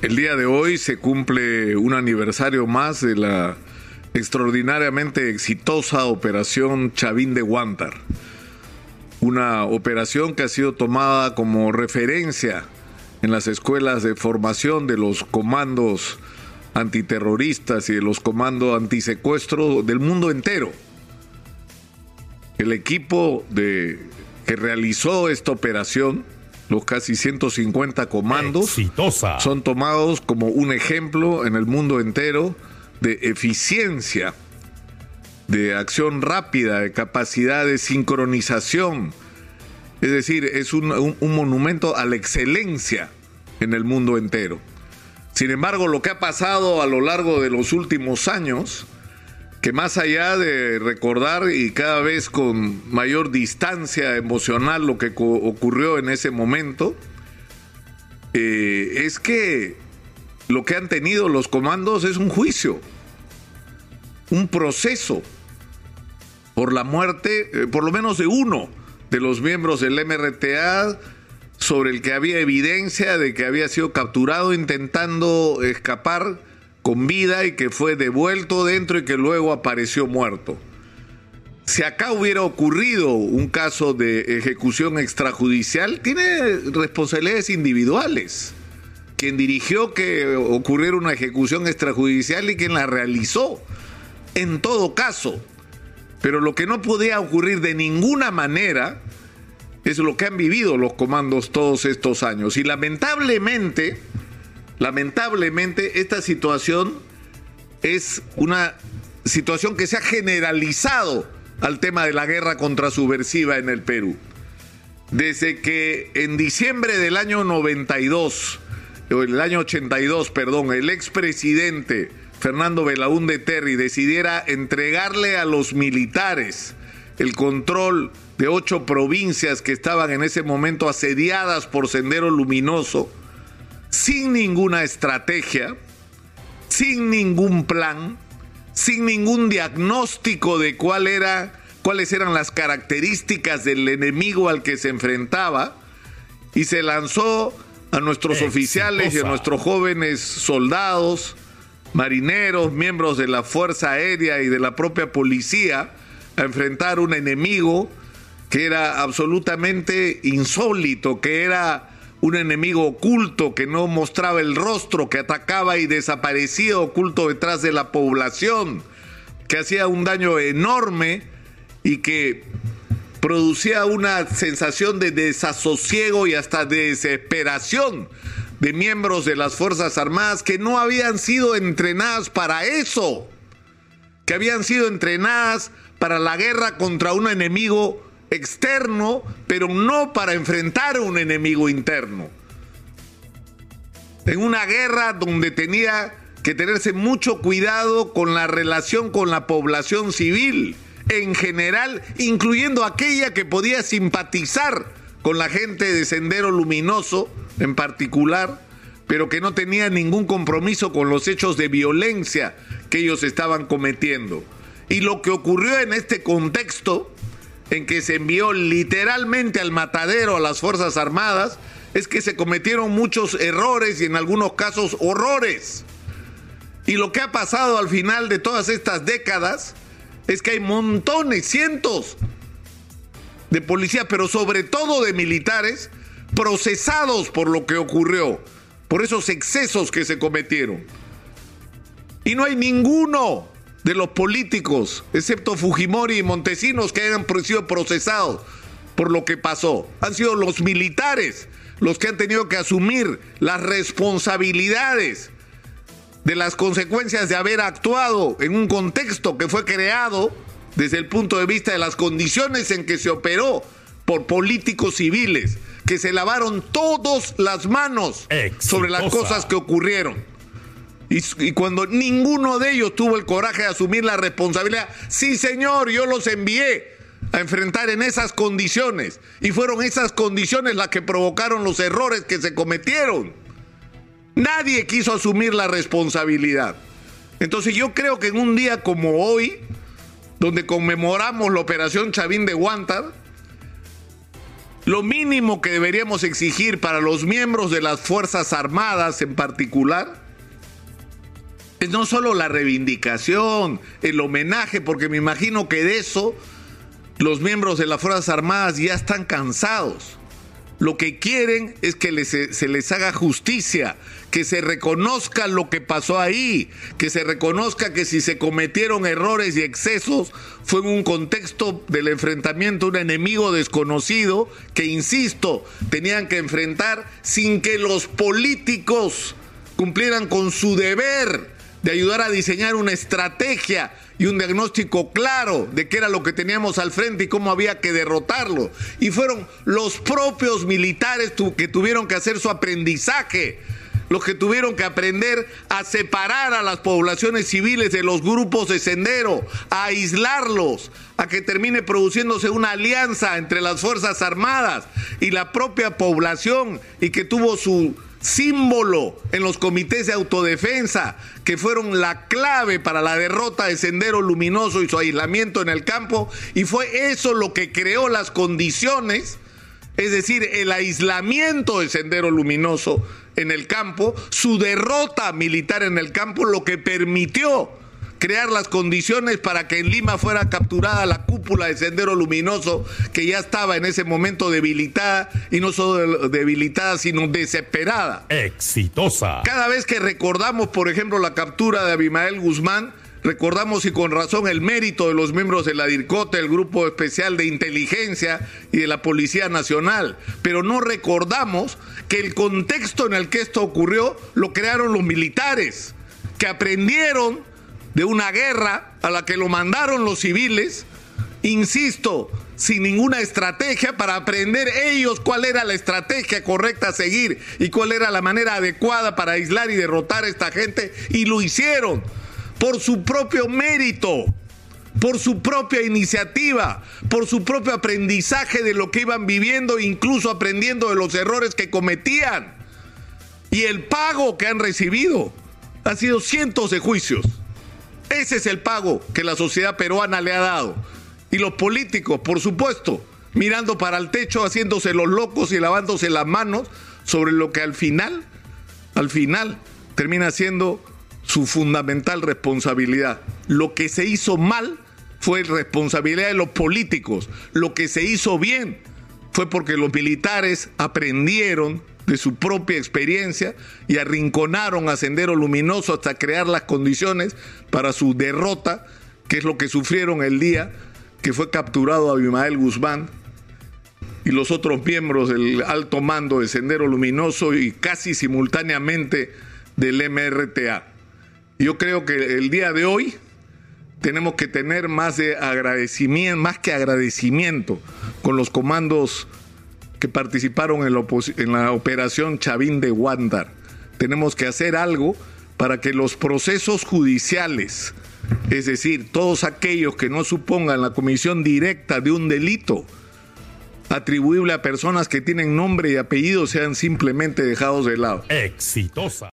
El día de hoy se cumple un aniversario más de la extraordinariamente exitosa operación Chavín de Guantar. Una operación que ha sido tomada como referencia en las escuelas de formación de los comandos antiterroristas y de los comandos antisecuestro del mundo entero. El equipo de, que realizó esta operación los casi 150 comandos son tomados como un ejemplo en el mundo entero de eficiencia, de acción rápida, de capacidad de sincronización. Es decir, es un, monumento a la excelencia en el mundo entero. Sin embargo, lo que ha pasado a lo largo de los últimos años que más allá de recordar y cada vez con mayor distancia emocional lo que ocurrió en ese momento, eh, es que lo que han tenido los comandos es un juicio, un proceso por la muerte, eh, por lo menos de uno de los miembros del MRTA, sobre el que había evidencia de que había sido capturado intentando escapar con vida y que fue devuelto dentro y que luego apareció muerto. Si acá hubiera ocurrido un caso de ejecución extrajudicial, tiene responsabilidades individuales. Quien dirigió que ocurriera una ejecución extrajudicial y quien la realizó. En todo caso. Pero lo que no podía ocurrir de ninguna manera es lo que han vivido los comandos todos estos años. Y lamentablemente, Lamentablemente, esta situación es una situación que se ha generalizado al tema de la guerra contra subversiva en el Perú. Desde que en diciembre del año 92, o el año 82, perdón, el expresidente Fernando Belaúnde Terry decidiera entregarle a los militares el control de ocho provincias que estaban en ese momento asediadas por Sendero Luminoso, sin ninguna estrategia, sin ningún plan, sin ningún diagnóstico de cuál era, cuáles eran las características del enemigo al que se enfrentaba, y se lanzó a nuestros oficiales y a nuestros jóvenes soldados, marineros, miembros de la Fuerza Aérea y de la propia policía a enfrentar un enemigo que era absolutamente insólito, que era un enemigo oculto que no mostraba el rostro, que atacaba y desaparecía oculto detrás de la población, que hacía un daño enorme y que producía una sensación de desasosiego y hasta de desesperación de miembros de las Fuerzas Armadas que no habían sido entrenadas para eso, que habían sido entrenadas para la guerra contra un enemigo externo, pero no para enfrentar a un enemigo interno. En una guerra donde tenía que tenerse mucho cuidado con la relación con la población civil en general, incluyendo aquella que podía simpatizar con la gente de Sendero Luminoso en particular, pero que no tenía ningún compromiso con los hechos de violencia que ellos estaban cometiendo. Y lo que ocurrió en este contexto en que se envió literalmente al matadero a las Fuerzas Armadas es que se cometieron muchos errores y en algunos casos horrores. Y lo que ha pasado al final de todas estas décadas es que hay montones, cientos de policías, pero sobre todo de militares, procesados por lo que ocurrió, por esos excesos que se cometieron. Y no hay ninguno de los políticos, excepto Fujimori y Montesinos, que hayan sido procesados por lo que pasó. Han sido los militares los que han tenido que asumir las responsabilidades de las consecuencias de haber actuado en un contexto que fue creado desde el punto de vista de las condiciones en que se operó por políticos civiles, que se lavaron todas las manos sobre las cosas que ocurrieron. Y, cuando ninguno de ellos tuvo el coraje de asumir la responsabilidad, sí señor, yo los envié a enfrentar en esas condiciones. Y fueron esas condiciones las que provocaron los errores que se cometieron. Nadie quiso asumir la responsabilidad. Entonces yo creo que en un día como hoy, donde conmemoramos la operación Chavín de Guantar, Lo mínimo que deberíamos exigir para los miembros de las Fuerzas Armadas en particular no solo la reivindicación, el homenaje, porque me imagino que de eso los miembros de las Fuerzas Armadas ya están cansados. Lo que quieren es que se les haga justicia, que se reconozca lo que pasó ahí, que se reconozca que si se cometieron errores y excesos fue en un contexto del enfrentamiento a un enemigo desconocido que, insisto, tenían que enfrentar sin que los políticos cumplieran con su deber de ayudar a diseñar una estrategia y un diagnóstico claro de qué era lo que teníamos al frente y cómo había que derrotarlo. Y fueron los propios militares que tuvieron que hacer su aprendizaje, los que tuvieron que aprender a separar a las poblaciones civiles de los grupos de sendero, a aislarlos, a que termine produciéndose una alianza entre las Fuerzas Armadas y la propia población y que tuvo su símbolo en los comités de autodefensa que fueron la clave para la derrota de Sendero Luminoso y su aislamiento en el campo y fue eso lo que creó las condiciones, es decir, el aislamiento de Sendero Luminoso en el campo, su derrota militar en el campo, lo que permitió crear las condiciones para que en Lima fuera capturada la cúpula de Sendero Luminoso, que ya estaba en ese momento debilitada, y no solo debilitada, sino desesperada. Exitosa. Cada vez que recordamos, por ejemplo, la captura de Abimael Guzmán, Recordamos y con razón el mérito de los miembros de la DIRCOTE, el Grupo Especial de Inteligencia y de la Policía Nacional, pero no recordamos que el contexto en el que esto ocurrió lo crearon los militares, que aprendieron de una guerra a la que lo mandaron los civiles, insisto, sin ninguna estrategia para aprender ellos cuál era la estrategia correcta a seguir y cuál era la manera adecuada para aislar y derrotar a esta gente, y lo hicieron por su propio mérito, por su propia iniciativa, por su propio aprendizaje de lo que iban viviendo, incluso aprendiendo de los errores que cometían. Y el pago que han recibido ha sido cientos de juicios ese es el pago que la sociedad peruana le ha dado. Y los políticos, por supuesto, mirando para el techo, haciéndose los locos y lavándose las manos sobre lo que al final, al final, termina siendo su fundamental responsabilidad. Lo que se hizo mal fue responsabilidad de los políticos. Lo que se hizo bien fue porque los militares aprendieron de su propia experiencia y arrinconaron a Sendero Luminoso hasta crear las condiciones para su derrota, que es lo que sufrieron el día que fue capturado Abimael Guzmán y los otros miembros del alto mando de Sendero Luminoso y casi simultáneamente del MRTA. Yo creo que el día de hoy tenemos que tener más de agradecimiento, más que agradecimiento con los comandos que participaron en la, operación Chavín de Wandar. Tenemos que hacer algo para que los procesos judiciales, es decir, todos aquellos que no supongan la comisión directa de un delito atribuible a personas que tienen nombre y apellido, sean simplemente dejados de lado. Exitosa.